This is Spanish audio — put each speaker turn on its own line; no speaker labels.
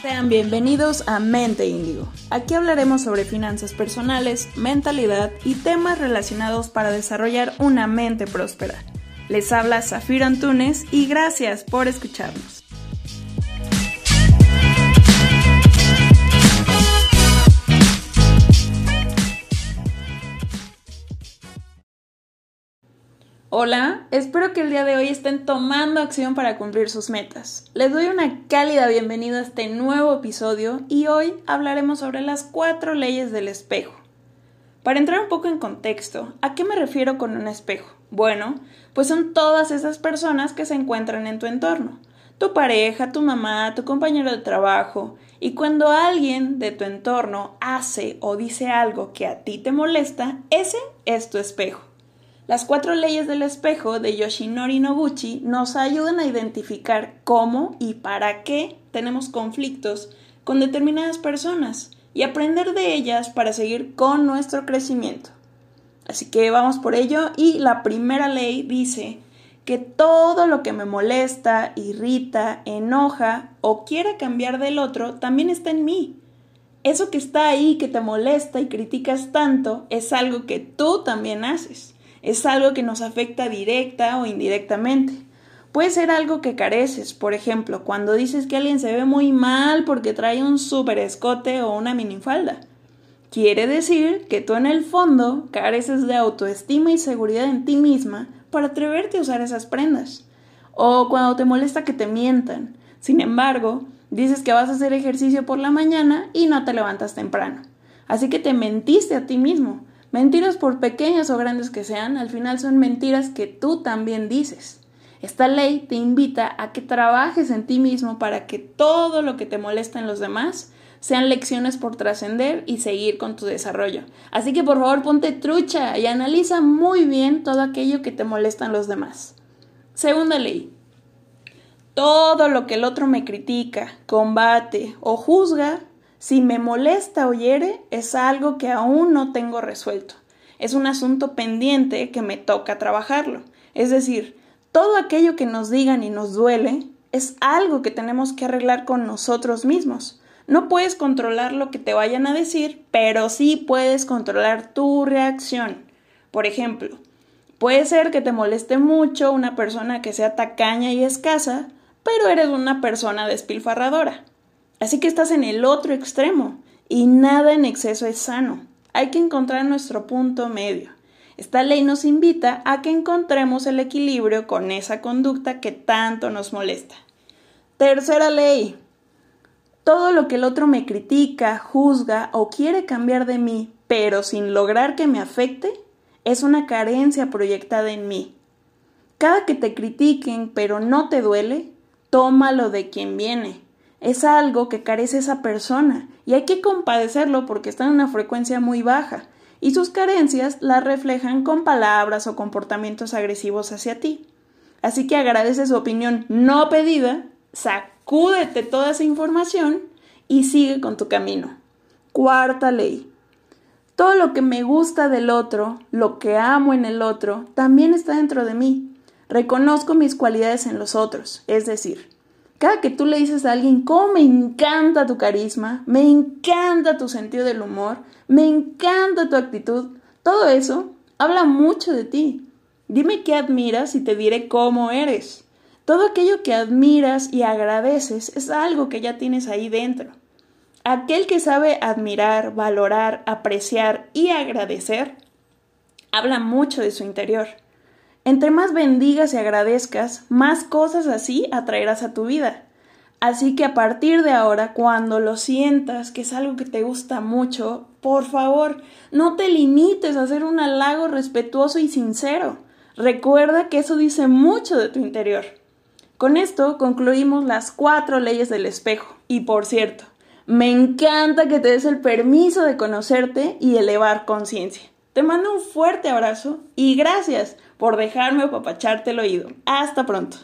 Sean bienvenidos a Mente Índigo. Aquí hablaremos sobre finanzas personales, mentalidad y temas relacionados para desarrollar una mente próspera. Les habla Zafiro Antunes y gracias por escucharnos. Hola, espero que el día de hoy estén tomando acción para cumplir sus metas. Les doy una cálida bienvenida a este nuevo episodio y hoy hablaremos sobre las cuatro leyes del espejo. Para entrar un poco en contexto, ¿a qué me refiero con un espejo? Bueno, pues son todas esas personas que se encuentran en tu entorno. Tu pareja, tu mamá, tu compañero de trabajo. Y cuando alguien de tu entorno hace o dice algo que a ti te molesta, ese es tu espejo. Las cuatro leyes del espejo de Yoshinori Noguchi nos ayudan a identificar cómo y para qué tenemos conflictos con determinadas personas y aprender de ellas para seguir con nuestro crecimiento. Así que vamos por ello y la primera ley dice que todo lo que me molesta, irrita, enoja o quiera cambiar del otro también está en mí. Eso que está ahí, que te molesta y criticas tanto, es algo que tú también haces es algo que nos afecta directa o indirectamente. Puede ser algo que careces, por ejemplo, cuando dices que alguien se ve muy mal porque trae un super escote o una minifalda. Quiere decir que tú en el fondo careces de autoestima y seguridad en ti misma para atreverte a usar esas prendas. O cuando te molesta que te mientan. Sin embargo, dices que vas a hacer ejercicio por la mañana y no te levantas temprano. Así que te mentiste a ti mismo Mentiras por pequeñas o grandes que sean, al final son mentiras que tú también dices. Esta ley te invita a que trabajes en ti mismo para que todo lo que te molesta en los demás sean lecciones por trascender y seguir con tu desarrollo. Así que por favor ponte trucha y analiza muy bien todo aquello que te molesta en los demás. Segunda ley. Todo lo que el otro me critica, combate o juzga si me molesta o hiere, es algo que aún no tengo resuelto. Es un asunto pendiente que me toca trabajarlo. Es decir, todo aquello que nos digan y nos duele es algo que tenemos que arreglar con nosotros mismos. No puedes controlar lo que te vayan a decir, pero sí puedes controlar tu reacción. Por ejemplo, puede ser que te moleste mucho una persona que sea tacaña y escasa, pero eres una persona despilfarradora. Así que estás en el otro extremo y nada en exceso es sano. Hay que encontrar nuestro punto medio. Esta ley nos invita a que encontremos el equilibrio con esa conducta que tanto nos molesta. Tercera ley. Todo lo que el otro me critica, juzga o quiere cambiar de mí, pero sin lograr que me afecte, es una carencia proyectada en mí. Cada que te critiquen pero no te duele, tómalo de quien viene es algo que carece esa persona y hay que compadecerlo porque está en una frecuencia muy baja y sus carencias las reflejan con palabras o comportamientos agresivos hacia ti. Así que agradece su opinión no pedida, sacúdete toda esa información y sigue con tu camino. Cuarta ley. Todo lo que me gusta del otro, lo que amo en el otro, también está dentro de mí. Reconozco mis cualidades en los otros, es decir, cada que tú le dices a alguien, cómo me encanta tu carisma, me encanta tu sentido del humor, me encanta tu actitud, todo eso habla mucho de ti. Dime qué admiras y te diré cómo eres. Todo aquello que admiras y agradeces es algo que ya tienes ahí dentro. Aquel que sabe admirar, valorar, apreciar y agradecer, habla mucho de su interior. Entre más bendigas y agradezcas, más cosas así atraerás a tu vida. Así que a partir de ahora, cuando lo sientas que es algo que te gusta mucho, por favor, no te limites a hacer un halago respetuoso y sincero. Recuerda que eso dice mucho de tu interior. Con esto concluimos las cuatro leyes del espejo. Y por cierto, me encanta que te des el permiso de conocerte y elevar conciencia. Te mando un fuerte abrazo y gracias por dejarme apapacharte el oído. Hasta pronto.